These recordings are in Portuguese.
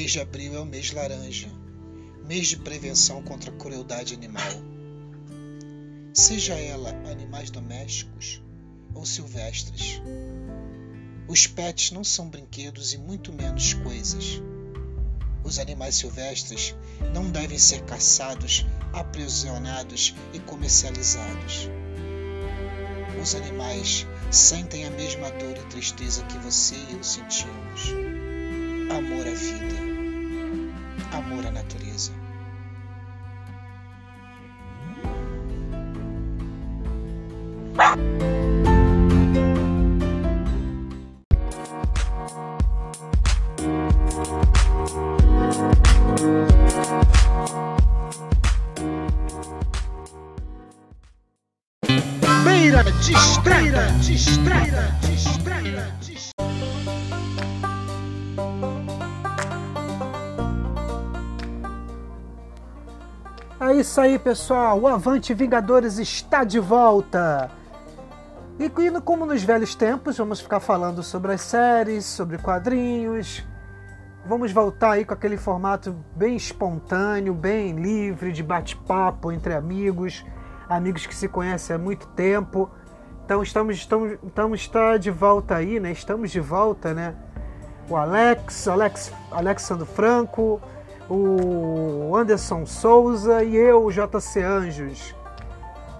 mês de abril é o mês laranja, mês de prevenção contra a crueldade animal. Seja ela animais domésticos ou silvestres. Os pets não são brinquedos e muito menos coisas. Os animais silvestres não devem ser caçados, aprisionados e comercializados. Os animais sentem a mesma dor e tristeza que você e eu sentimos. Amor à vida, amor à natureza. Isso aí, pessoal. O Avante Vingadores está de volta. E como nos velhos tempos, vamos ficar falando sobre as séries, sobre quadrinhos. Vamos voltar aí com aquele formato bem espontâneo, bem livre, de bate-papo entre amigos, amigos que se conhecem há muito tempo. Então estamos, estamos, estamos está de volta aí, né? Estamos de volta, né? O Alex, Alex, Alexandre Franco, o Anderson Souza e eu, JC Anjos,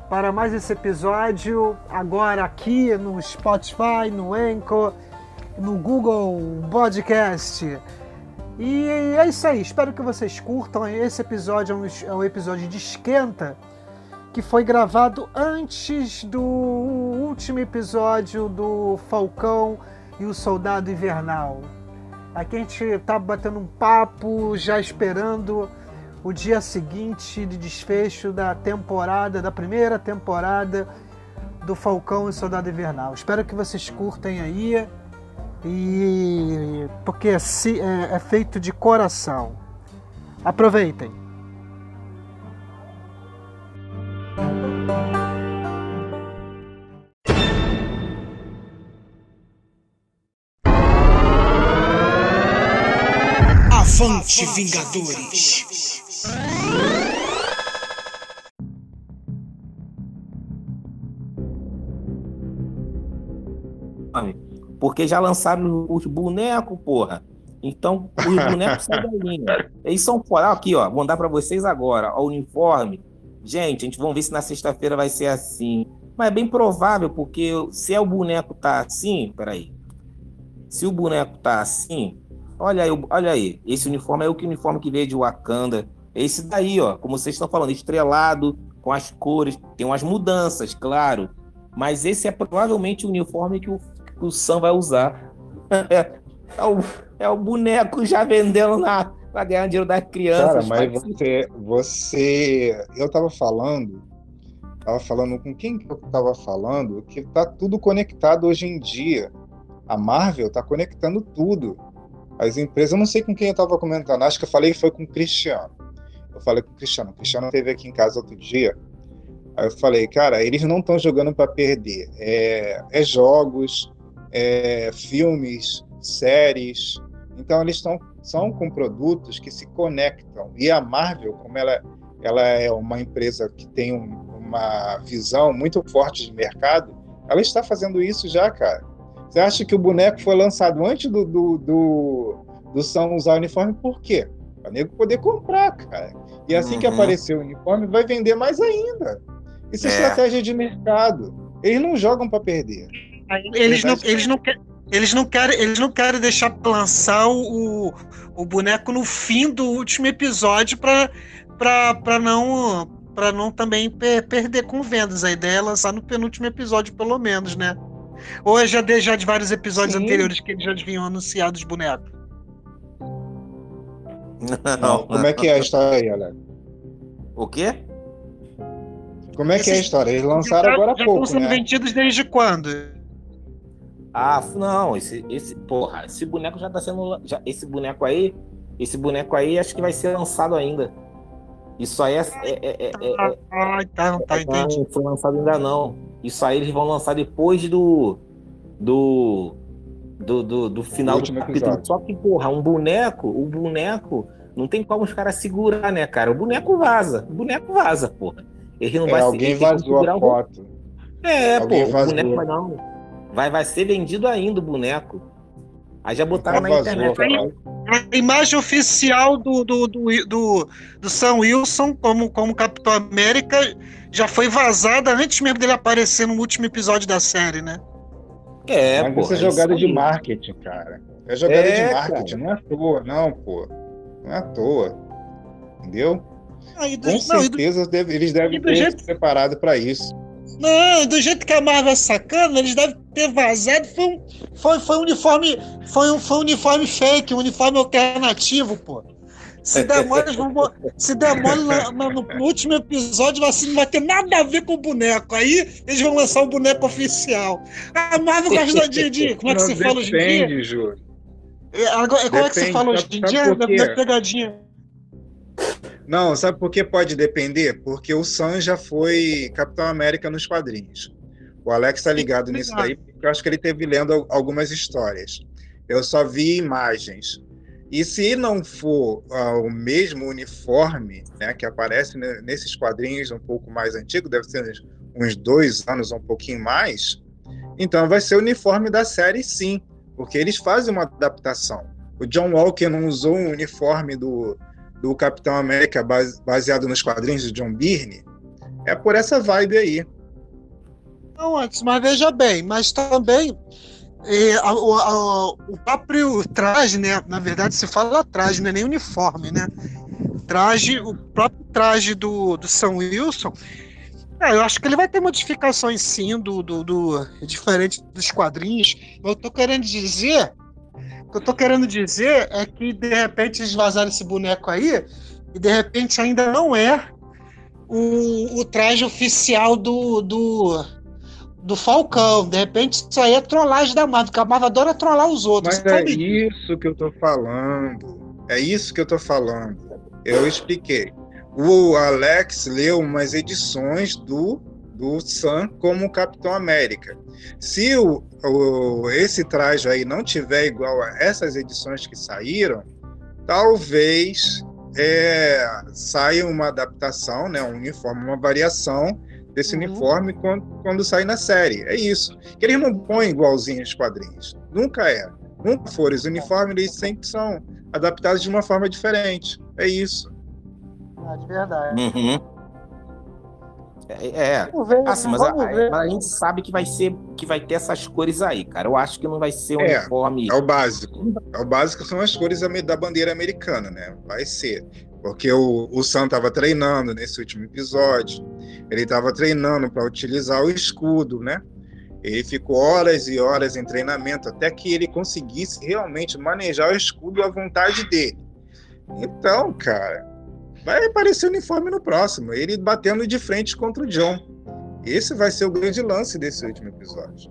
para mais esse episódio, agora aqui no Spotify, no Anchor, no Google Podcast. E é isso aí, espero que vocês curtam. Esse episódio é um, é um episódio de esquenta que foi gravado antes do último episódio do Falcão e o Soldado Invernal. Aqui a gente tá batendo um papo, já esperando o dia seguinte de desfecho da temporada, da primeira temporada do Falcão e Soldado Invernal. Espero que vocês curtem aí, e porque é, é, é feito de coração. Aproveitem. Avante, Vingadores! Porque já lançaram os bonecos, porra. Então, os bonecos saem da linha. Eles são fora. Aqui, ó. Vou dar para vocês agora. O uniforme. Gente, a gente vamos ver se na sexta-feira vai ser assim. Mas é bem provável, porque se é o boneco tá assim, peraí. Se o boneco tá assim, olha aí, olha aí. Esse uniforme é o que uniforme que veio de Wakanda. Esse daí, ó, como vocês estão falando, estrelado, com as cores, tem umas mudanças, claro. Mas esse é provavelmente o uniforme que o, que o Sam vai usar. É, o, é o boneco já vendendo na, para ganhar dinheiro das crianças. Cara, mas você, você. Eu tava falando, tava falando com quem que eu tava falando, que tá tudo conectado hoje em dia. A Marvel tá conectando tudo. As empresas, eu não sei com quem eu tava comentando, acho que eu falei que foi com o Cristiano. Eu falei com o Cristiano. O Cristiano esteve aqui em casa outro dia. Aí eu falei, cara, eles não estão jogando para perder. É, é jogos, é filmes, séries. Então eles estão são com produtos que se conectam. E a Marvel, como ela, ela é uma empresa que tem um, uma visão muito forte de mercado, ela está fazendo isso já, cara. Você acha que o boneco foi lançado antes do, do, do, do São usar o uniforme? Por quê? Para nego poder comprar, cara. E assim uhum. que aparecer o uniforme, vai vender mais ainda. Isso é, é estratégia de mercado. Eles não jogam para perder. Eles não, eles, não, eles, não querem, eles não querem deixar lançar o, o boneco no fim do último episódio para não para não também per perder com vendas. A ideia é lançar no penúltimo episódio, pelo menos, né? Ou é já de, já de vários episódios Sim. anteriores que eles já vinham anunciados os bonecos? Não, como é que é a história aí, Alex? O quê? Como é que é a história? Eles lançaram já, agora há já pouco, estão sendo né? vendidos desde quando? Ah, não, esse, esse, porra, esse boneco já tá sendo. Já, esse boneco aí, esse boneco aí acho que vai ser lançado ainda. Isso aí é. é, é, é, é ah, tá, tá, é, entendi. Não foi lançado ainda não. Isso aí eles vão lançar depois do. Do. do, do, do final do capítulo. Episódio. Só que, porra, um boneco, o boneco, não tem como os caras segurar, né, cara? O boneco vaza. O boneco vaza, porra. Ele não é, vai alguém vazou a foto. É, alguém pô, vazou. o boneco vai não. Vai, vai ser vendido ainda o boneco. Aí já botaram na internet. A imagem oficial do, do, do, do, do Sam Wilson como, como Capitão América já foi vazada antes mesmo dele aparecer no último episódio da série, né? É, Mas pô. Isso é jogada de marketing, cara. É jogada é, de marketing, cara. não é à toa, não, pô. Não é à toa. Entendeu? Ah, do, Com não, certeza do, eles devem ter jeito... se preparado para isso. Não, do jeito que a Marvel é sacana, eles devem ter vazado. Foi um, foi, foi um uniforme. Foi um, foi um uniforme fake, um uniforme alternativo, pô. Se demora, se demora no, no, no, último episódio, assim, não vai ter nada a ver com o boneco. Aí eles vão lançar o boneco oficial. A Marvel gosta de, de. Como é que não se depende, fala hoje em dia? Júlio. É, agora, como é que se fala hoje em dia? Da pegadinha. Não, sabe por que pode depender? Porque o Sam já foi Capitão América nos quadrinhos. O Alex tá ligado nisso daí, porque eu acho que ele teve lendo algumas histórias. Eu só vi imagens. E se não for uh, o mesmo uniforme né, que aparece nesses quadrinhos um pouco mais antigo, deve ser uns dois anos, um pouquinho mais, então vai ser o uniforme da série sim, porque eles fazem uma adaptação. O John Walker não usou um uniforme do, do Capitão América baseado nos quadrinhos de John Byrne, é por essa vibe aí. Não, antes, mas veja bem, mas também é, a, a, o próprio traje, né? Na verdade, se fala traje, não é nem uniforme, né? Traje, o próprio traje do, do Sam Wilson. É, eu acho que ele vai ter modificações sim do, do, do diferente dos quadrinhos. Eu tô querendo dizer o que eu tô querendo dizer é que de repente eles vazaram esse boneco aí e de repente ainda não é o, o traje oficial do, do, do Falcão. De repente isso aí é trollagem da Marvel, porque a Marvel adora trollar os outros. Mas é isso que eu tô falando. É isso que eu tô falando. Eu expliquei. O Alex leu umas edições do do Sam como Capitão América. Se o, o, esse traje aí não tiver igual a essas edições que saíram, talvez é, saia uma adaptação, né, um uniforme, uma variação desse uhum. uniforme quando, quando sair na série. É isso. Que eles não põem igualzinho os quadrinhos. Nunca é. Nunca foram. Os uniformes eles sempre são adaptados de uma forma diferente. É isso. É de verdade. Uhum. É, é. ver, assim, mas a, a, gente sabe que vai ser que vai ter essas cores aí, cara. Eu acho que não vai ser um é, uniforme. É o básico. É o básico são as cores da bandeira americana, né? Vai ser. Porque o, o Sam estava treinando nesse último episódio. Ele estava treinando para utilizar o escudo, né? Ele ficou horas e horas em treinamento até que ele conseguisse realmente manejar o escudo à vontade dele. Então, cara, vai aparecer o uniforme no próximo, ele batendo de frente contra o John. Esse vai ser o grande lance desse último episódio.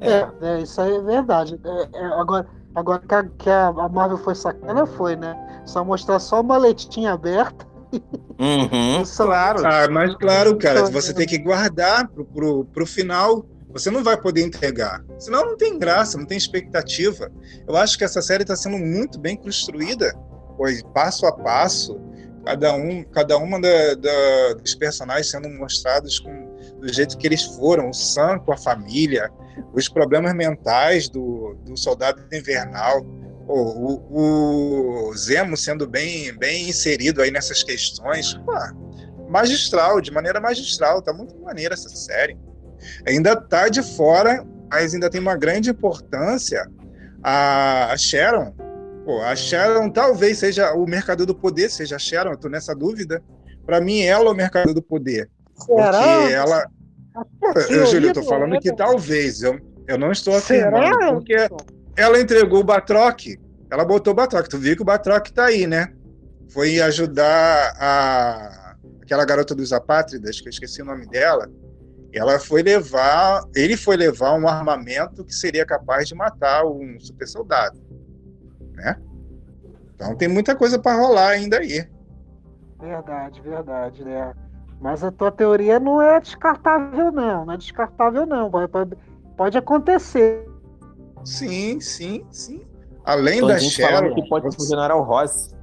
É, é isso aí é verdade. É, é, agora, agora que a, que a Marvel foi sacana, foi, né? Só mostrar só uma maletinha aberta. Uhum, claro. Ah, mas claro, cara, você tem que guardar pro, pro, pro final você não vai poder entregar. Senão não tem graça, não tem expectativa. Eu acho que essa série está sendo muito bem construída, pois passo a passo, cada um, cada uma da, da, dos personagens sendo mostrados com, do jeito que eles foram, o Sam com a família, os problemas mentais do, do soldado invernal, o, o, o, Zemo sendo bem, bem inserido aí nessas questões. Pô, magistral, de maneira magistral, tá muito maneira essa série ainda está de fora, mas ainda tem uma grande importância a, a Sharon. Pô, a Sharon talvez seja o mercado do poder, seja a Sharon, eu tô nessa dúvida. Para mim, ela é o mercado do poder. Será? Porque ela. Pô, eu, Júlio, eu tô falando que talvez, eu, eu não estou afirmando, Será? porque ela entregou o Batroc, ela botou o Batroc. Tu viu que o Batroc tá aí, né? Foi ajudar a aquela garota dos apátridas, que eu esqueci o nome dela, ela foi levar, ele foi levar um armamento que seria capaz de matar um super soldado, né? Então tem muita coisa para rolar ainda aí. Verdade, verdade, né? Mas a tua teoria não é descartável, não. Não é descartável, não. Pode, pode acontecer. Sim, sim, sim. Além Então, da a gente Cheryl. falando que pode ser o General Ross.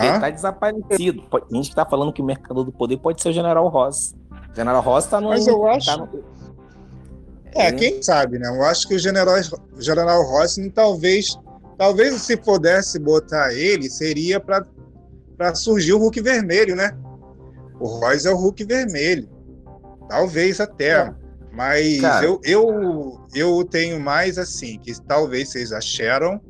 Hã? tá desaparecido. A gente tá falando que o Mercador do Poder pode ser o General Ross. O General Ross tá no. Mas eu acho- tá no- É, quem sabe, né? Eu acho que o General, General Rossing talvez, talvez se pudesse botar ele, seria para surgir o Hulk vermelho, né? O Ross é o Hulk vermelho. Talvez até. Mas Cara. eu, eu, eu tenho mais assim, que talvez seja a Sharon,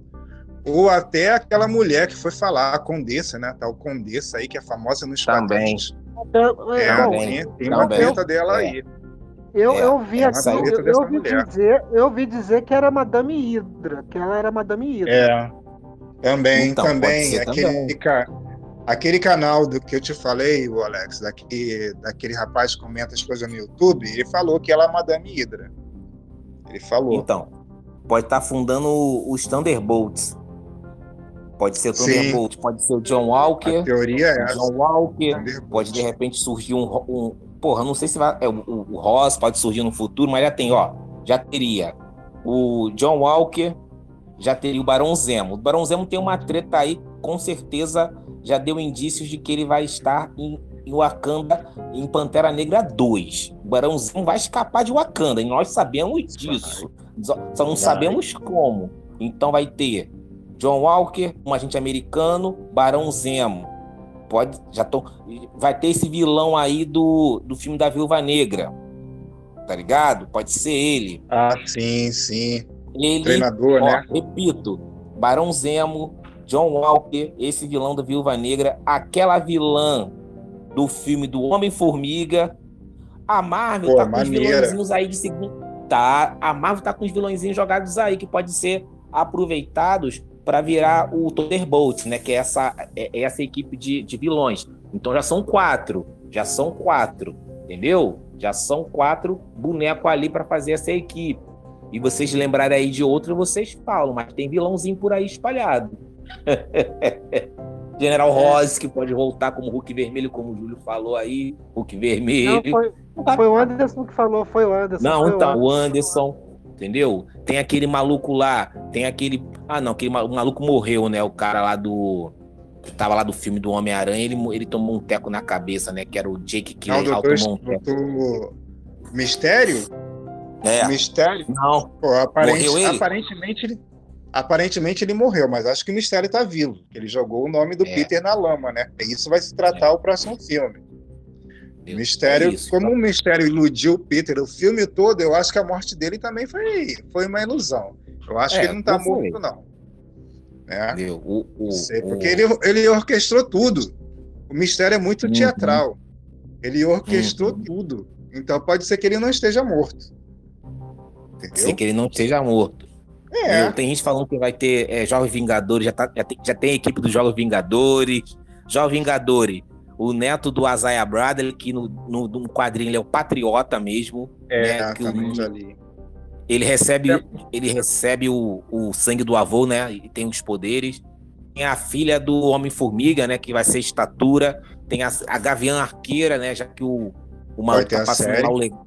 ou até aquela mulher que foi falar, a Condessa, né? Tal Condessa aí, que é famosa nos Também. quadrinhos. Eu, É, bom, Também. tem, tem uma treta dela É. aí. eu, É, eu vi é aqui, treta eu, eu vi mulher. dizer, eu vi dizer que era Madame Hydra, que ela era Madame Hydra. É. Também, Então, também. Aquele, também. ca- aquele canal do que eu te falei, o Alex, daquele, daquele rapaz que comenta as coisas no YouTube, ele falou que ela é Madame Hydra. Ele falou. Então, pode estar fundando os Thunderbolts. Pode ser o Sim. Thunderbolt, pode ser o John Walker. A teoria é essa. John Walker. Pode de repente surgir um. um porra, não sei se vai. É, o, o, Ross pode surgir no futuro, mas já tem, ó. Já teria o John Walker, já teria o Barão Zemo. O Barão Zemo tem uma treta aí, com certeza já deu indícios de que ele vai estar em, em Wakanda em Pantera Negra 2. O Barão Zemo vai escapar de Wakanda, e nós sabemos disso. Só, só não sabemos como. Então vai ter John Walker, um agente americano, Barão Zemo. Pode, já tô, vai ter esse vilão aí do, do filme da Viúva Negra. Tá ligado? Pode ser ele. Ah, sim, sim. Ele, Treinador, ó, né? repito, Barão Zemo, John Walker, esse vilão da Viúva Negra, aquela vilã do filme do Homem-Formiga. A Marvel Pô, tá com os maneira. vilõezinhos aí de segundo. Tá, a Marvel tá com os vilõezinhos jogados aí que pode ser aproveitados para virar o Thunderbolt, né? Que é essa, é é essa equipe de, de vilões. Então já são quatro. Já são quatro. Entendeu? Já são quatro bonecos ali para fazer essa equipe. E vocês lembrarem aí de outro, vocês falam, mas tem vilãozinho por aí espalhado. General Ross, que pode voltar como Hulk Vermelho, como o Júlio falou aí. Hulk Não, Vermelho. foi, foi o Anderson que falou, foi o Anderson. Não, então, o Anderson, entendeu? Tem aquele maluco lá, tem aquele. Ah, não, aquele maluco morreu, né? O cara lá do. Que tava lá do filme do Homem-Aranha, ele, ele tomou um teco na cabeça, né? Que era o Jake Não, Gyllenhaal, tomou um teco. Mistério? É, Mistério? não, Pô, aparente- Morreu ele? aparentemente ele. Aparentemente ele morreu, mas acho que o Mistério tá vivo. Ele jogou o nome do É. Peter na lama, né? E isso vai se tratar o próximo filme. O Mistério, é isso, como o Mistério iludiu o Peter o filme todo, eu acho que a morte dele também foi, foi uma ilusão. Eu acho É, que ele não tá foi. morto, não. Né? entendeu? O, o, Sei, o- porque ele, ele orquestrou tudo. O mistério é muito Uhum. teatral. Ele orquestrou Uhum. tudo. Então pode ser que ele não esteja morto. Entendeu? Sei que ele não esteja morto. É. Meu, tem gente falando que vai ter é, Jovens Vingadores, já, tá- já, tem, já tem a equipe dos Jovens Vingadores. Jovem Vingadores, o neto do Isaiah Bradley, que no, no, no quadrinho ele é o patriota mesmo. É, né, que o- já li. Ele recebe, É. ele recebe o, o sangue do avô, né? E tem os poderes. Tem a filha do Homem-Formiga, né? Que vai ser estatura. Tem a, a Gaviã Arqueira, né? Já que o, o maluco tá passando o legal.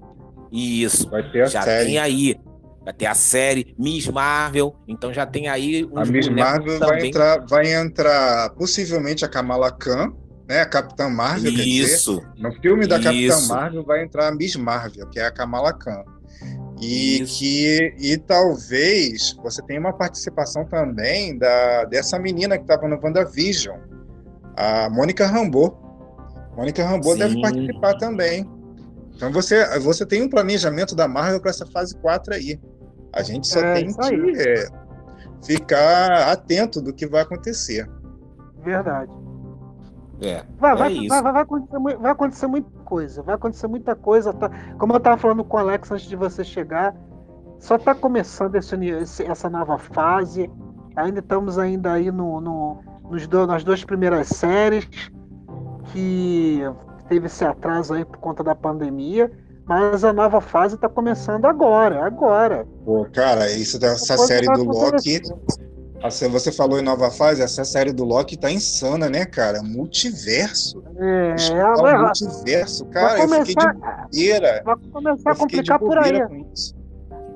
Isso. Vai ter a já série. tem aí. Vai ter a série Miss Marvel. Então já tem aí A Miss Marvel vai entrar, vai entrar possivelmente a Kamala Khan, né? A Capitã Marvel, quer dizer. Isso. No filme da Capitã Isso. Marvel vai entrar a Miss Marvel, que é a Kamala Khan. E Isso. que e talvez você tenha uma participação também da dessa menina que estava no WandaVision, a Mônica Rambeau. Mônica Rambeau deve Sim. participar também. Então você você tem um planejamento da Marvel para essa fase 4 aí. A gente só É, tem isso que é, ficar atento do que vai acontecer. Verdade. É. Vai, É vai, isso. vai, vai, acontecer, vai acontecer muita coisa. Vai acontecer muita coisa. Tá? Como eu tava falando com o Alex antes de você chegar, só tá começando esse esse- essa nova fase. Ainda estamos ainda aí no, no- nos do- nas duas primeiras séries que teve esse atraso aí por conta da pandemia. Mas a nova fase tá começando agora, agora. Pô, cara, isso dessa série vai do Loki, acontecer. Assim, você falou em nova fase, essa série do Loki tá insana, né, cara? Multiverso. É, Escalar vai, o multiverso, cara. vai Eu fiquei de começar, bobeira. vai começar a complicar por aí. com isso.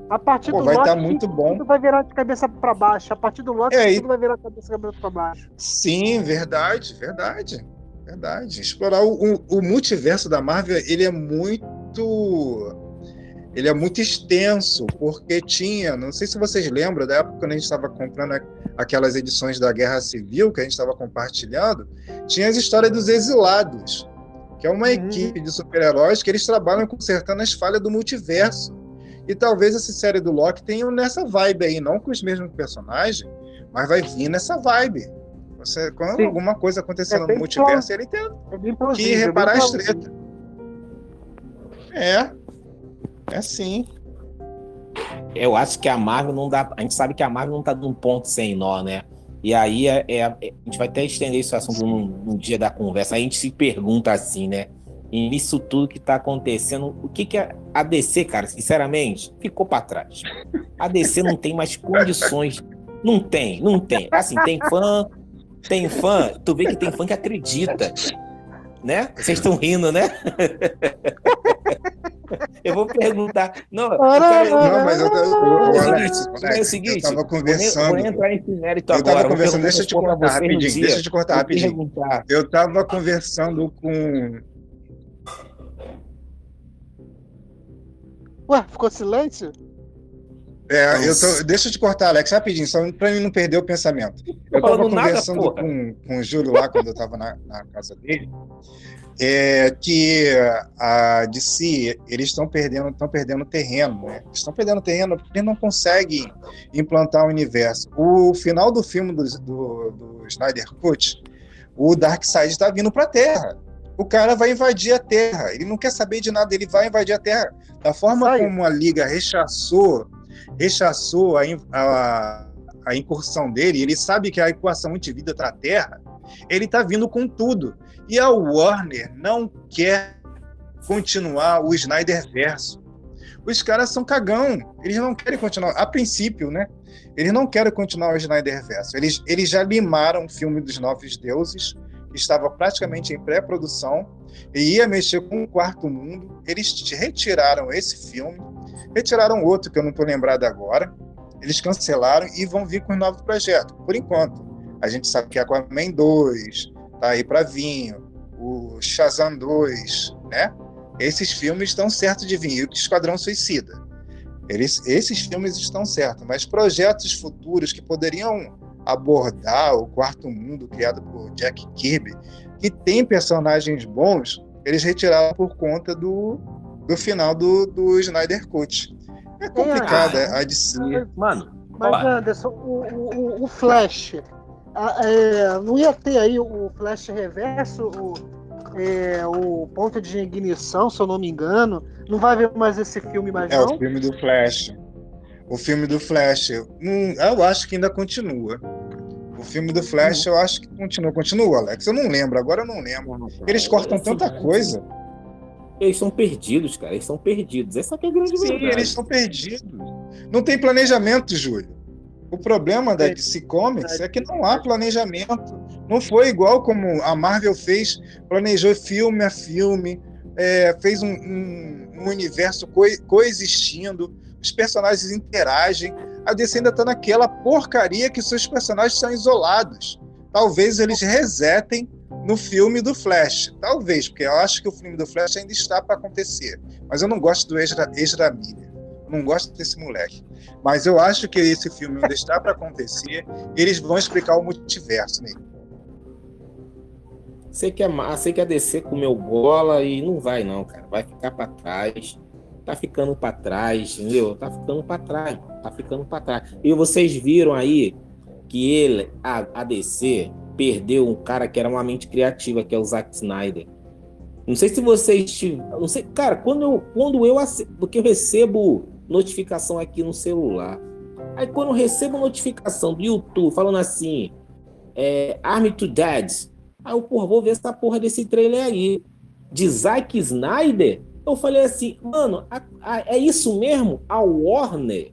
A partir Pô, do vai Loki, tá muito bom. tudo vai virar de cabeça pra baixo. A partir do Loki, É, e- tudo vai virar de cabeça pra baixo. Sim, verdade, verdade. Verdade. Explorar o, o- o multiverso da Marvel, ele é muito. Ele é muito extenso, porque tinha, não sei se vocês lembram da época quando a gente estava comprando aquelas edições da Guerra Civil que a gente estava compartilhando, tinha as histórias dos exilados, que é uma Uhum. equipe de super-heróis que eles trabalham consertando as falhas do multiverso. E talvez essa série do Loki tenha nessa vibe aí, não com os mesmos personagens, mas vai vir nessa vibe. Você, quando Sim. alguma coisa acontecer É no multiverso, ele tem É que é bem reparar as tretas. É. É sim. Eu acho que a Marvel não dá. A gente sabe que a Marvel não tá num ponto sem nó, né? E aí é, é- a gente vai até estender esse assunto num, num dia da conversa. Aí a gente se pergunta assim, né? E nisso tudo que tá acontecendo, o que que a a DC, cara, sinceramente, ficou pra trás. A DC não tem mais condições. Não tem, não tem. Assim, tem fã, tem fã, tu vê que tem fã que acredita. Né? Vocês estão rindo, né? Eu vou perguntar. Não, eu quero- Não, mas eu, eu, eu, é o Alex, seguinte, é o seguinte, eu tava vou conversando. Vou nem entrar nesse mérito Eu agora. tava vou conversando, deixa eu te cortar rapidinho, dia. deixa eu te cortar Vou rapidinho. perguntar. Eu tava conversando com. Ué, ficou silêncio? É, eu Nossa. tô, deixa eu te cortar, Alex, rapidinho, só pra mim não perder o pensamento. Eu tava conversando com, com o Júlio lá, quando eu tava na, na casa dele, é, que a DC, eles estão perdendo, estão perdendo terreno, né? Estão perdendo terreno porque não conseguem implantar o universo. O final do filme do, do, do Snyder Cut, o Darkseid está vindo para a Terra. O cara vai invadir a Terra. Ele não quer saber de nada, ele vai invadir a Terra. Da forma Sai. como a Liga rechaçou, rechaçou a, a, a incursão dele, ele sabe que a equação antivida está na Terra, ele está vindo com tudo. E a Warner não quer continuar o Snyder Verso. Os caras são cagão. Eles não querem continuar. A princípio, né? Eles não querem continuar o Snyder Verso. Eles, eles já limaram o filme dos Novos Deuses, que estava praticamente em pré-produção, e ia mexer com o Quarto Mundo. Eles retiraram esse filme, retiraram outro que eu não estou lembrado agora. Eles cancelaram e vão vir com um novo projeto, por enquanto. A gente sabe que Aquaman 2, tá aí para vir, o Shazam 2, né? Esses filmes estão certos de vir, e o Esquadrão Suicida. Eles, esses filmes estão certos, mas projetos futuros que poderiam abordar o quarto mundo criado por Jack Kirby, que tem personagens bons, eles retiraram por conta do, do final do, do Snyder Cut. É complicado, ah, a DC. Mano, Mas, ó, Anderson, o, o, o Flash, a- é, não ia ter aí o Flash reverso, o, é, o ponto de ignição, se eu não me engano. Não vai ver mais esse filme mais É, não? o filme do Flash. O filme do Flash, hum, eu acho que ainda continua. O filme do Flash, eu acho que continua. Continua, Alex? Eu não lembro, agora eu não lembro. Eles cortam tanta coisa. Eles são perdidos, cara. Eles são perdidos. Essa que é a grande Sim, verdade. eles estão perdidos. Não tem planejamento, Júlio. O problema da É. DC Comics é que não há planejamento. Não foi igual como a Marvel fez, planejou filme a filme, é, fez um, um- um universo co- coexistindo, os personagens interagem. A DC ainda está naquela porcaria que seus personagens são isolados. Talvez eles resetem no filme do Flash. Talvez, porque eu acho que o filme do Flash ainda está para acontecer. Mas eu não gosto do Ezra, Ezra Miller. Não gosto desse moleque. Mas eu acho que esse filme ainda está para acontecer. Eles vão explicar o multiverso nele. Sei que, a, sei que a DC comeu bola e não vai, não, cara. Vai ficar pra trás. Tá ficando pra trás, entendeu? Tá ficando pra trás. Tá ficando pra trás. E vocês viram aí que ele, a, a DC, perdeu um cara que era uma mente criativa, que é o Zack Snyder. Não sei se vocês. Não sei, cara, quando eu, quando eu porque eu recebo notificação aqui no celular. Aí quando eu recebo notificação do YouTube falando assim, é, Army to Dead, Aí eu, porra, vou ver essa porra desse trailer aí. De Zack Snyder? Eu falei assim, mano, a- a- é isso mesmo? A Warner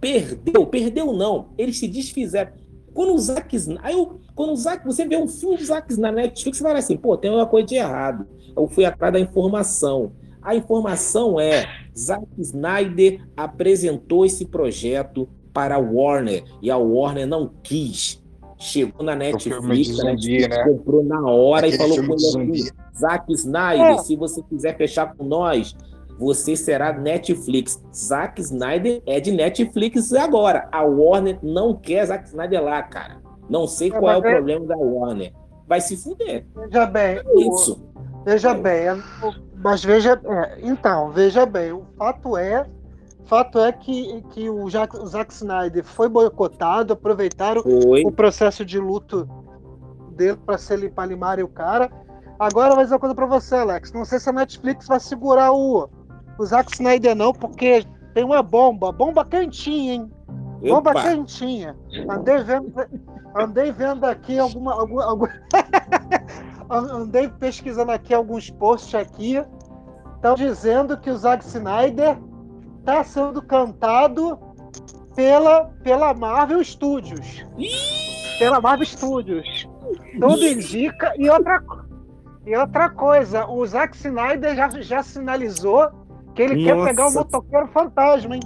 perdeu, perdeu não, eles se desfizeram. Quando o Zack Snyder, eu, quando o Zack, você vê um filme do Zack na Netflix, você fala assim, pô, tem uma coisa de errado. Eu fui atrás da informação. A informação é, Zack Snyder apresentou esse projeto para a Warner e a Warner não quis. Chegou na Netflix, zumbi, Netflix né? comprou na hora Aquele e falou assim, Zack Snyder, É. se você quiser fechar com nós, você será Netflix. Zack Snyder é de Netflix agora. A Warner não quer Zack Snyder lá, cara. Não sei É, qual é o é- problema da Warner. Vai se fuder. Veja bem, É isso. veja bem, é- o- mas veja, é, então, veja bem, o fato é, fato é que, que o, Jack, o Zack Snyder foi boicotado, aproveitaram Foi. o processo de luto dele para ser para limarem o cara. Agora vou dizer uma coisa para você, Alex. Não sei se a Netflix vai segurar o, o Zack Snyder não, porque tem uma bomba, bomba quentinha, hein? Bomba Opa. quentinha. Andei vendo, andei vendo aqui alguma, algum, algum- andei pesquisando aqui alguns posts aqui. Estão dizendo que o Zack Snyder está sendo cantado pela, pela Marvel Studios. Pela Marvel Studios. Tudo indica. E outra, e outra coisa, o Zack Snyder já, já sinalizou que ele quer Nossa. pegar o motoqueiro fantasma, hein?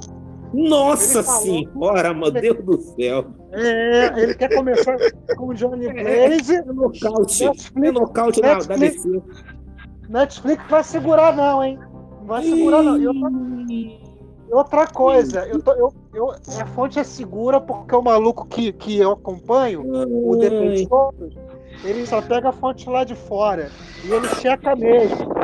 Nossa falou- senhora, meu Deus do céu. É, ele quer começar com o Johnny Blaze. É nocaute. Netflix- É nocaute na, da Netflix- DC. Netflix vai segurar, não, hein? Não vai segurar, não. E outra, outra coisa, eu tô, eu, eu, a fonte é segura porque o maluco que, que eu acompanho, o Ai. defensor, ele só pega a fonte lá de fora. E ele checa mesmo.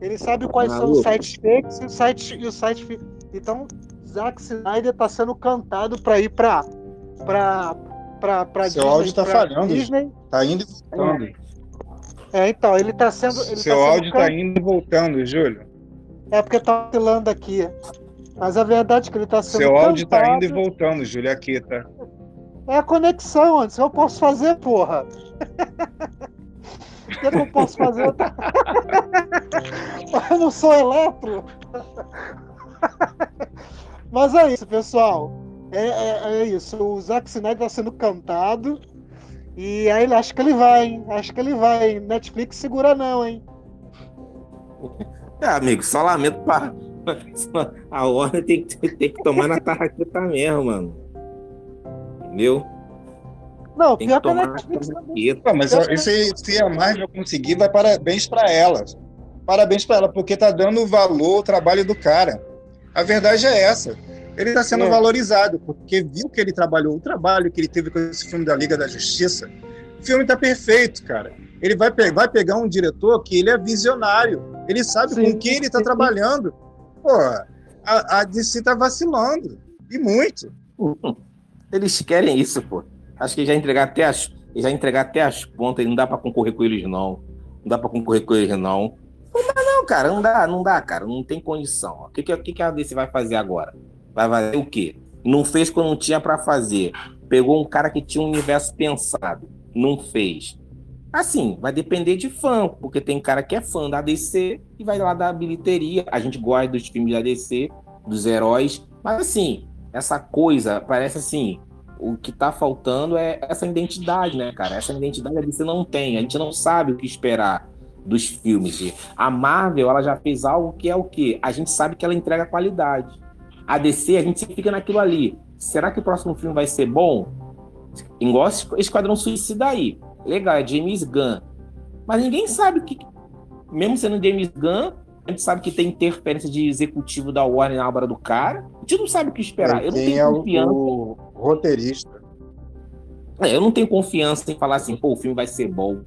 Ele sabe quais são os Maluco. sites fakes e o site e o site fi- Então, Zack Snyder tá sendo cantado para ir para para para para Seu áudio tá pra falhando. Disney. Tá indo e voltando. É, então, ele tá sendo ele Seu tá sendo áudio tá indo e voltando, Júlio. É porque tá oscilando aqui. Mas a verdade é que ele tá sendo Seu áudio tá cantado. indo e voltando, Júlio, aqui, tá? É a conexão, antes. Eu posso fazer, porra. Que, eu posso fazer? Tá- Eu não sou eletro. Mas é isso, pessoal. É, é- é isso. O Zack Snyder tá sendo cantado. E aí acho que ele vai, hein? Acho que ele vai. hein? Netflix segura não, hein? É, amigo, só lamento pra. A Warner tem, que- tem que tomar na tarraqueta mesmo, mano. Entendeu? Não, Tem pior que que a tomar. Não, mas ó, se, se a Marvel conseguir, vai parabéns pra ela. Parabéns pra ela, porque tá dando valor ao trabalho do cara. A verdade é essa. Ele tá sendo É. valorizado, porque viu que ele trabalhou, o trabalho que ele teve com esse filme da Liga da Justiça. O filme tá perfeito, cara. Ele vai, pe- vai pegar um diretor que ele é visionário. Ele sabe Sim, com quem ele tá sim. trabalhando. Pô, a, a DC tá vacilando. E muito. Eles querem isso, pô. Acho que já entregar até as, já entregar até as pontas, não dá pra concorrer com eles, não. Não dá pra concorrer com eles, não. Não dá, não, cara. Não dá, não dá, cara. Não tem condição. O que, que, que que a DC vai fazer agora? Vai fazer o quê? Não fez quando não tinha pra fazer. Pegou um cara que tinha um universo pensado. Não fez. Assim, vai depender de fã, porque tem cara que é fã da DC e vai lá dar bilheteria. A gente gosta dos filmes da DC, dos heróis. Mas assim, essa coisa parece assim. O que tá faltando é essa identidade, né, cara? Essa identidade a DC não tem. A gente não sabe o que esperar dos filmes. A Marvel, ela já fez algo que é o quê? A gente sabe que ela entrega qualidade. A DC, a gente fica naquilo ali. Será que o próximo filme vai ser bom? Igual Esquadrão Suicida aí. Legal, é James Gunn. Mas ninguém sabe o que. Mesmo sendo James Gunn, a gente sabe que tem interferência de executivo da Warner na obra do cara. A gente não sabe o que esperar. Eu não tenho é confiança. o roteirista. É, eu não tenho confiança em falar assim, pô, o filme vai ser bom.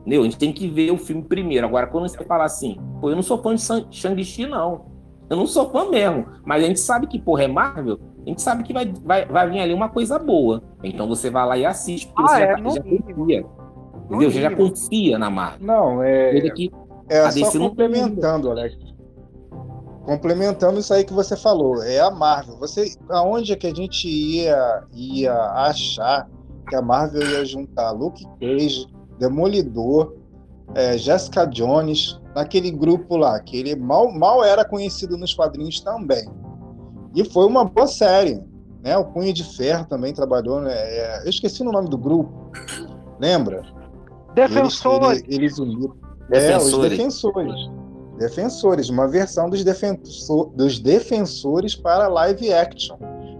Entendeu? A gente tem que ver o filme primeiro. Agora, quando você fala assim, pô, eu não sou fã de Shang-Chi, não. Eu não sou fã mesmo. Mas a gente sabe que, porra, é Marvel. A gente sabe que vai, vai, vai vir ali uma coisa boa. Então você vai lá e assiste, porque Ah, você é, já, já confia. Entendeu? Você já confia na Marvel. Não, é. Coisa que É A só DC complementando, Alex. Complementando isso aí que você falou, é a Marvel. Você, aonde é que a gente ia, ia achar que a Marvel ia juntar Luke Cage, Demolidor, é, Jessica Jones, naquele grupo lá, que ele mal, mal era conhecido nos quadrinhos também. E foi uma boa série. né? O Punho de Ferro também trabalhou, né? É, eu esqueci o nome do grupo, lembra? Defensores. Eles, eles, eles uniram. É, os defensores. Defensores, uma versão dos, defensor, dos defensores para live action.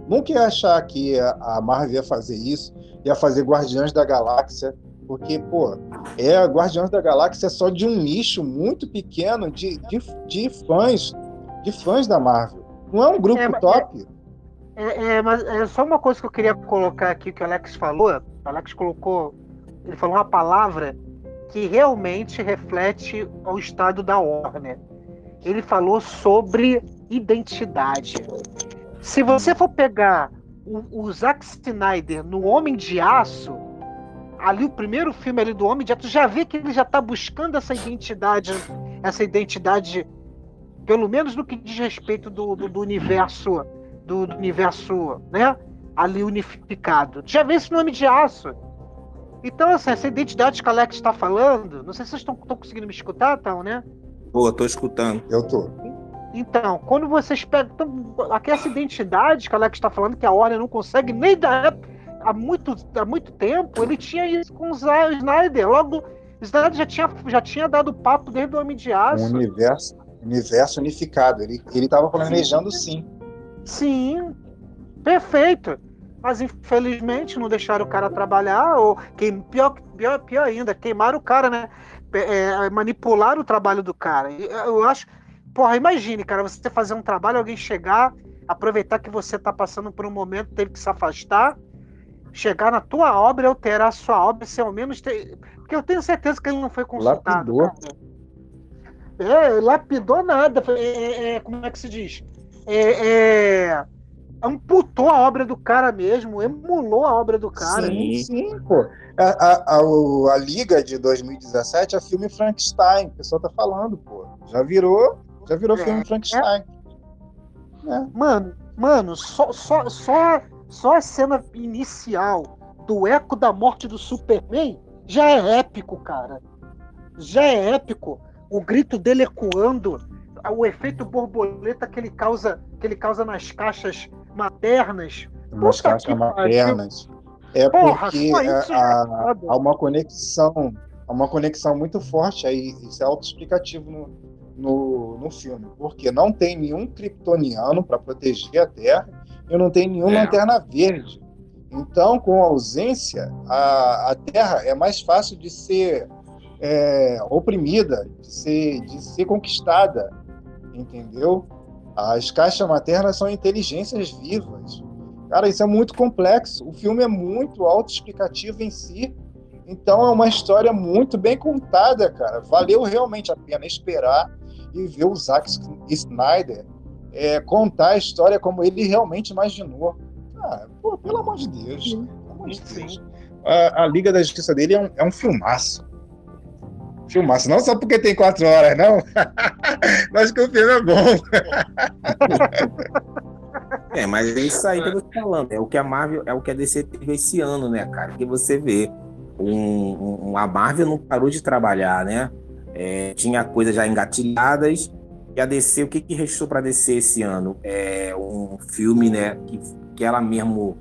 Nunca ia achar que a Marvel ia fazer isso, ia fazer Guardiões da Galáxia, porque, pô, é Guardiões da Galáxia é só de um nicho muito pequeno de, de, de fãs, de fãs da Marvel. Não é um grupo é, top. É, é, mas é só uma coisa que eu queria colocar aqui que o Alex falou. O Alex colocou, ele falou uma palavra que realmente reflete o estado da Warner. Ele falou sobre identidade. Se você for pegar o, o Zack Snyder no Homem de Aço, ali o primeiro filme ali do Homem de Aço, já vê que ele já está buscando essa identidade, essa identidade, pelo menos no que diz respeito do, do, do universo, do, do, universo, né? Ali unificado. Já vê esse nome de aço. Então, assim, essa identidade que a Alex está falando, não sei se vocês estão conseguindo me escutar, então, né? Pô, tô escutando. Eu tô. Então, quando vocês pegam. Então, aqui essa identidade que a Alex está falando, que a Warner não consegue nem dar há muito, há muito tempo, ele tinha isso com o Snyder. Logo, o Snyder já tinha, já tinha dado papo desde o Homem de Aço. Um universo, universo unificado. Ele estava planejando sim. Sim, perfeito mas infelizmente não deixaram o cara trabalhar, ou quem, pior, pior, pior ainda, queimaram o cara, né? É, manipular o trabalho do cara. Eu acho. Porra, imagine, cara, você fazer um trabalho, alguém chegar, aproveitar que você tá passando por um momento, teve que se afastar, chegar na tua obra e alterar a sua obra, se ao menos. Ter... Porque eu tenho certeza que ele não foi consultado. Lapidou. É, lapidou nada. É, é, é, como é que se diz? É, é, amputou a obra do cara mesmo, emulou a obra do cara. Sim, sim, pô. A, a, a, a Liga de 2017 é filme Frankenstein, o pessoal tá falando, pô. Já virou, já virou é, filme Frankenstein. É. É. Mano, mano, só, só, só, só a cena inicial do eco da morte do Superman já é épico, cara. Já é épico. O grito dele ecoando, o efeito borboleta que ele causa, que ele causa nas caixas maternas. Umas caixas maternas. É Porra, porque há, há, uma conexão, há uma conexão muito forte aí, isso é autoexplicativo no, no, no filme, porque não tem nenhum kryptoniano para proteger a Terra e não tem nenhuma é. lanterna verde. Então, com a ausência, a, a Terra é mais fácil de ser é, oprimida, de ser, de ser conquistada, entendeu? As caixas maternas são inteligências vivas. Cara, isso é muito complexo. O filme é muito autoexplicativo em si. Então é uma história muito bem contada, cara. Valeu realmente a pena esperar e ver o Zack Snyder é, contar a história como ele realmente imaginou. Ah, pô, pelo amor de Deus. Pelo amor de Deus. A, a Liga da Justiça dele é um, é um filmaço. Filmaço, não só porque tem quatro horas, não, mas que o filme é bom. É, mas é isso aí que eu tô falando. É o que a Marvel, é o que a DC teve esse ano, né, cara? Que você vê. Um, um, a Marvel não parou de trabalhar, né? É, tinha coisas já engatilhadas. E a DC, o que, que restou para DC esse ano? É um filme, né? Que, que ela mesmo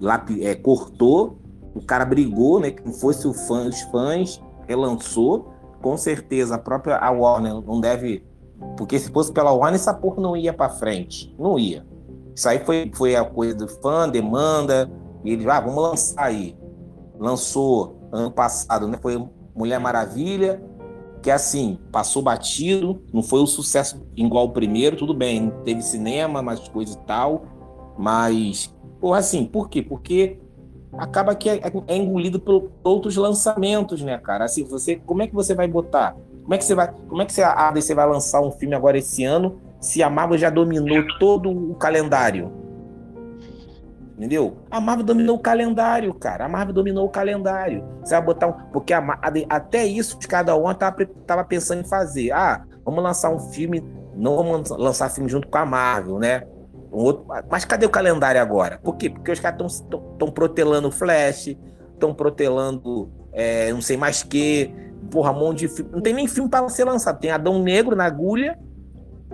lapi, é, cortou. O cara brigou, né? Que não fosse o fã, os fãs relançou. Com certeza a própria a Warner não deve. Porque se fosse pela Warner, essa porra não ia para frente. Não ia. Isso aí foi, foi a coisa do fã, demanda. E ele, ah, vamos lançar aí. Lançou ano passado, né? Foi Mulher Maravilha, que assim, passou batido, não foi um sucesso igual o primeiro, tudo bem, teve cinema, mais coisa e tal, mas, porra, assim, por quê? Porque acaba que é, é, engolido por outros lançamentos, né, cara? Assim, você, como é que você vai botar? Como é que você vai, como é que você, a DC vai lançar um filme agora esse ano se a Marvel já dominou todo o calendário? Entendeu? A Marvel dominou o calendário, cara. A Marvel dominou o calendário. Você vai botar um. Porque a, a, até isso cada um tava, tava pensando em fazer. Ah, vamos lançar um filme. Não vamos lançar filme junto com a Marvel, né? Outro, mas cadê o calendário agora? Por quê? Porque os caras estão protelando Flash, estão protelando é, não sei mais que, porra, um monte de filme. Não tem nem filme para ser lançado. Tem Adão Negro na agulha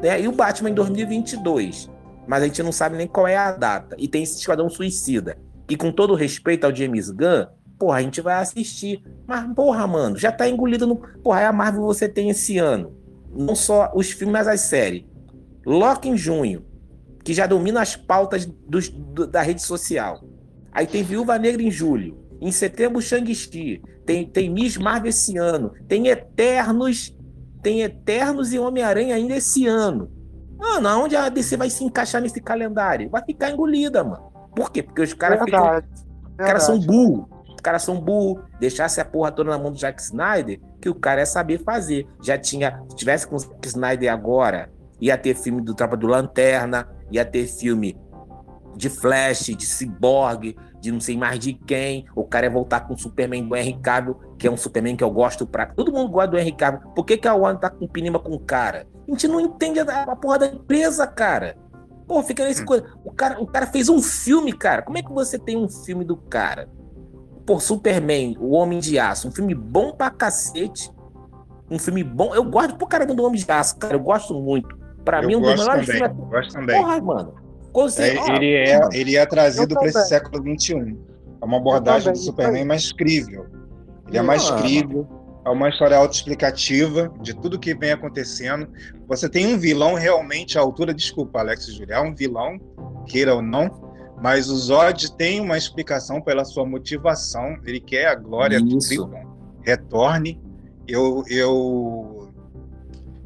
né, e o Batman em 2022. mas a gente não sabe nem qual é a data. E tem esse Esquadrão Suicida. E com todo respeito ao James Gunn, porra, a gente vai assistir. Mas, porra, mano, já tá engolido no. Porra, é a Marvel você tem esse ano. Não só os filmes, mas as séries. Loki em junho, que já domina as pautas dos, do, da rede social. Aí tem Viúva Negra em julho. Em setembro, Shang-Chi. Tem, tem Miss Marvel esse ano. Tem Eternos. Tem Eternos e Homem-Aranha ainda esse ano. Mano, aonde a DC vai se encaixar nesse calendário? Vai ficar engolida, mano. Por quê? Porque os caras ficam. Os caras são burros. Os caras são burros. Deixasse a porra toda na mão do Jack Snyder, que o cara é saber fazer. Já tinha. Se tivesse com o Zack Snyder agora, ia ter filme do Tropa do Lanterna, ia ter filme de Flash, de Cyborg, de não sei mais de quem. O cara ia voltar com o Superman do Henry Cavill, que é um Superman que eu gosto pra. Todo mundo gosta do Henry Cavill. Por que, que a Warner tá com pinima com o cara? A gente não entende a, a porra da empresa, cara. Pô, fica nesse hum. coisa. O cara, o cara fez um filme, cara. Como é que você tem um filme do cara? Pô, Superman, O Homem de Aço, um filme bom pra cacete. Um filme bom. Eu gosto pro caramba do Homem de Aço, cara. Eu gosto muito. Pra eu mim, um dos melhores também, filmes. Eu gosto também. Porra, mano. Você, é, ele, é, ele é trazido para esse século XXI. É uma abordagem do Superman mais crível. Ele é mais crível, é uma história autoexplicativa de tudo que vem acontecendo. Você tem um vilão realmente à altura, desculpa, Alex e Julia, é um vilão, queira ou não, mas o Zod tem uma explicação pela sua motivação. Ele quer a glória Isso. do Krypton retorne. Eu, eu,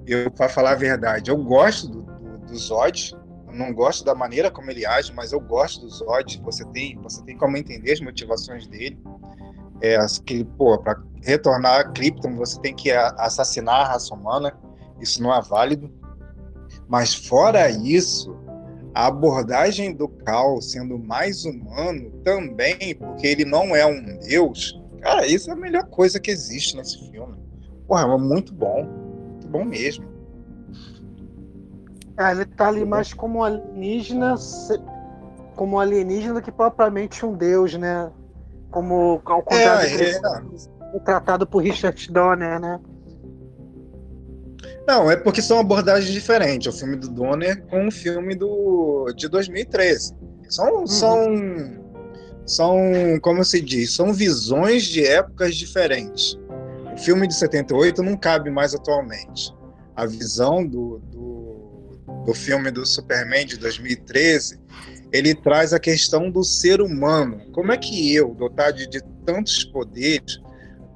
eu, para falar a verdade, eu gosto do, do, do Zod. Não gosto da maneira como ele age, mas eu gosto do Zod. Você tem, você tem como entender as motivações dele. É, que, pô, para retornar a Krypton, você tem que assassinar a raça humana. Isso não é válido. Mas fora isso, a abordagem do Cal sendo mais humano também, porque ele não é um deus, cara, isso é a melhor coisa que existe nesse filme. Porra, é muito bom. Bom mesmo. É, ele tá ali mais como alienígena, como alienígena que propriamente um deus, né? Como ao contrário é, é. tratado por Richard Donner, né? Não, é porque são abordagens diferentes. O filme do Donner com o filme do, de 2013. São, uhum. são, são, como se diz, são visões de épocas diferentes. O filme de 78 não cabe mais atualmente. A visão do, do, do filme do Superman de 2013 ele traz a questão do ser humano. Como é que eu, dotado de tantos poderes,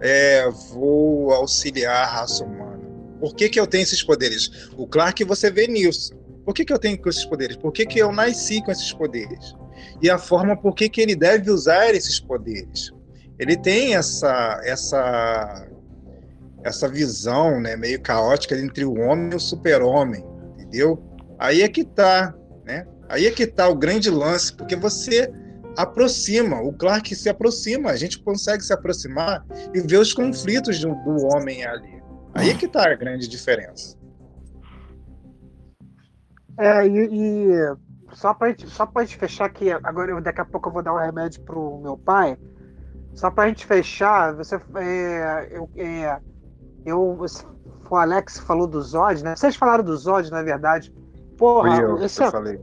é, vou auxiliar a raça humana? Por que, que eu tenho esses poderes? O Clark você vê nisso. Por que, que eu tenho esses poderes? Por que, que eu nasci com esses poderes? E a forma por que, que ele deve usar esses poderes. Ele tem essa, essa, essa visão né, meio caótica entre o homem e o super-homem, entendeu? Aí é que tá, né? Aí é que tá o grande lance, porque você aproxima, o Clark se aproxima, a gente consegue se aproximar e ver os conflitos do, do homem ali. Aí é que tá a grande diferença. É, e, e só pra gente, só pra gente fechar aqui, agora eu, daqui a pouco eu vou dar um remédio pro meu pai. Só pra gente fechar, você. É, eu, é, eu, o Alex falou do Zod, né? Vocês falaram do Zod, na verdade. Porra, eu, esse, eu falei.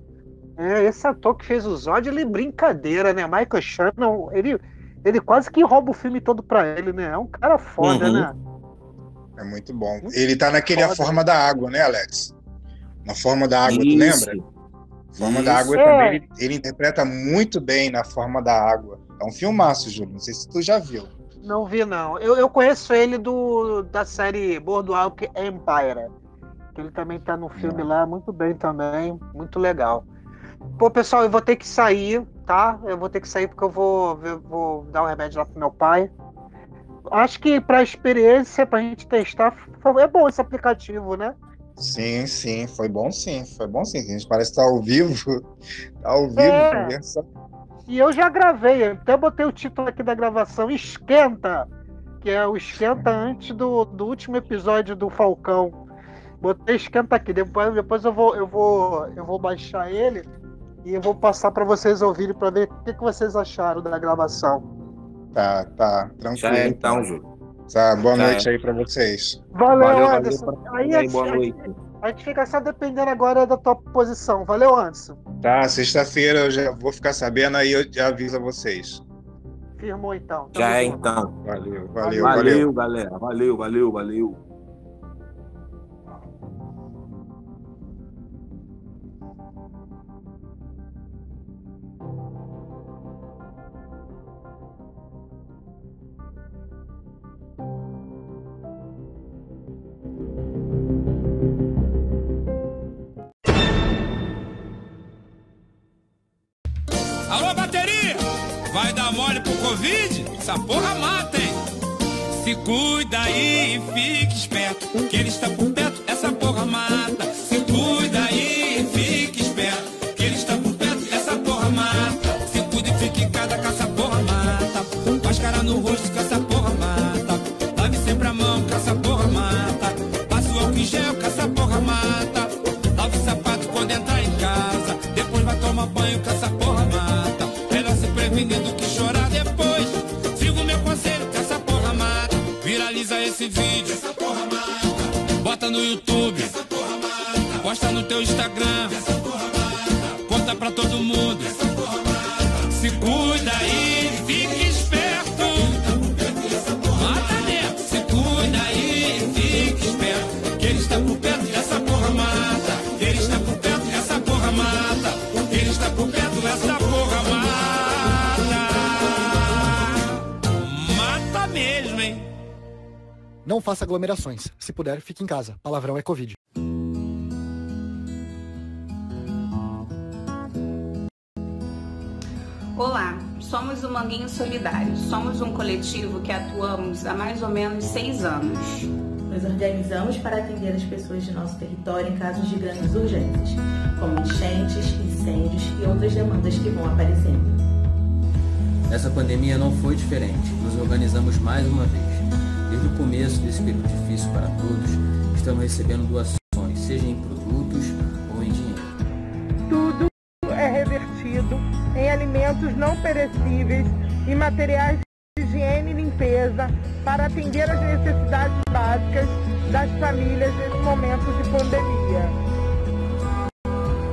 É, esse ator que fez o Zod, ele é brincadeira, né? Michael Shannon, ele, ele quase que rouba o filme todo pra ele, né? É um cara foda, uhum. né? É muito bom. Ele tá naquele foda. A Forma da Água, né, Alex? Na Forma da Água, Isso. tu lembra? Forma Isso. da Água é. também, ele, ele, interpreta muito bem na Forma da Água. É um filmaço, Júlio. Não sei se tu já viu. Não vi, não. Eu, eu conheço ele do, da série Boardwalk Empire. Que ele também tá no filme lá, muito bem também. Muito legal. Pô, pessoal, eu vou ter que sair, tá? Eu vou ter que sair porque eu vou, eu vou dar um remédio lá pro meu pai. Acho que para experiência, para a gente testar, é bom esse aplicativo, né? Sim, sim, foi bom sim, foi bom sim. A gente parece estar ao vivo, tá ao vivo, é. E eu já gravei, até botei o título aqui da gravação, Esquenta, que é o Esquenta antes do, do último episódio do Falcão. Botei Esquenta aqui, depois, depois eu, vou, eu, vou, eu vou baixar ele e eu vou passar para vocês ouvirem para ver o que, que vocês acharam da gravação. Tá, tá, tranquilo. Já é, então, Júlio. Tá, boa noite aí pra vocês. Valeu, Valeu, Anderson. valeu. Aí, E a, aí, boa gente- noite. A gente fica só dependendo agora da tua posição. Valeu, Anderson. Tá, sexta-feira eu já vou ficar sabendo, aí eu já aviso a vocês. Firmou então. Tamo Já é então. Valeu, valeu, Valeu, valeu. galera. Valeu, valeu, valeu. Essa porra mata, hein? Se cuida aí e fique esperto, faça aglomerações. Se puder, fique em casa. Palavrão é Covid. Olá, somos o Manguinho Solidário. Somos um coletivo que atuamos há mais ou menos seis anos. Nos organizamos para atender as pessoas de nosso território em casos de grandes urgências, como enchentes, incêndios e outras demandas que vão aparecendo. Essa pandemia não foi diferente. Nos organizamos mais uma vez. Desde o começo desse período difícil para todos, estamos recebendo doações, seja em produtos ou em dinheiro. Tudo é revertido em alimentos não perecíveis e materiais de higiene e limpeza para atender às necessidades básicas das famílias nesse momento de pandemia.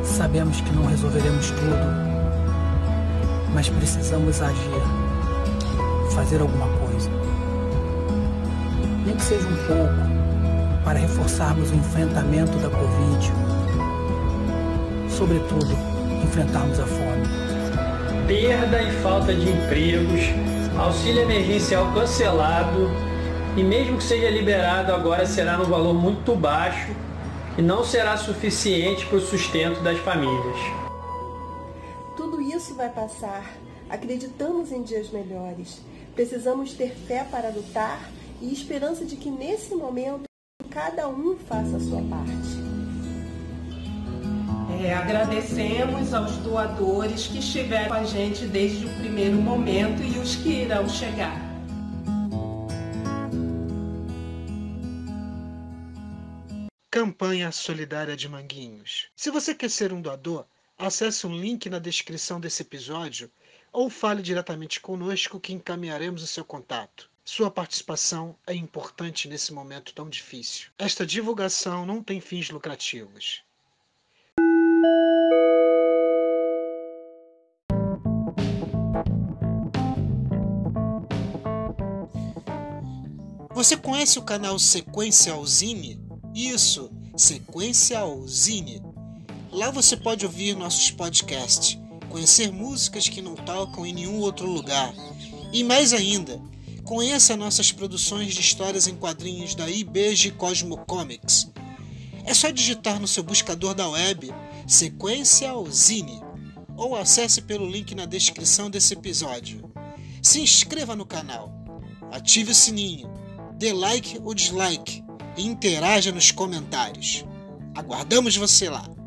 Sabemos que não resolveremos tudo, mas precisamos agir, fazer alguma coisa. Nem que seja um pouco, para reforçarmos o enfrentamento da Covid. Sobretudo, enfrentarmos a fome. perda e falta de empregos, auxílio emergencial cancelado e mesmo que seja liberado agora será num valor muito baixo e não será suficiente para o sustento das famílias. Tudo isso vai passar. Acreditamos em dias melhores. Precisamos ter fé para lutar e esperança de que nesse momento cada um faça a sua parte. É, agradecemos aos doadores que estiveram com a gente desde o primeiro momento e os que irão chegar. Campanha Solidária de Manguinhos. Se você quer ser um doador, acesse um link na descrição desse episódio ou fale diretamente conosco que encaminharemos o seu contato. Sua participação é importante nesse momento tão difícil. Esta divulgação não tem fins lucrativos. Você conhece o canal Sequencialzine? Isso, Sequencialzine. Lá você pode ouvir nossos podcasts, conhecer músicas que não tocam em nenhum outro lugar. E mais ainda, conheça nossas produções de histórias em quadrinhos da IBG Cosmo Comics. É só digitar no seu buscador da web Sequencialzine ou acesse pelo link na descrição desse episódio. Se inscreva no canal, ative o sininho, dê like ou dislike e interaja nos comentários. Aguardamos você lá!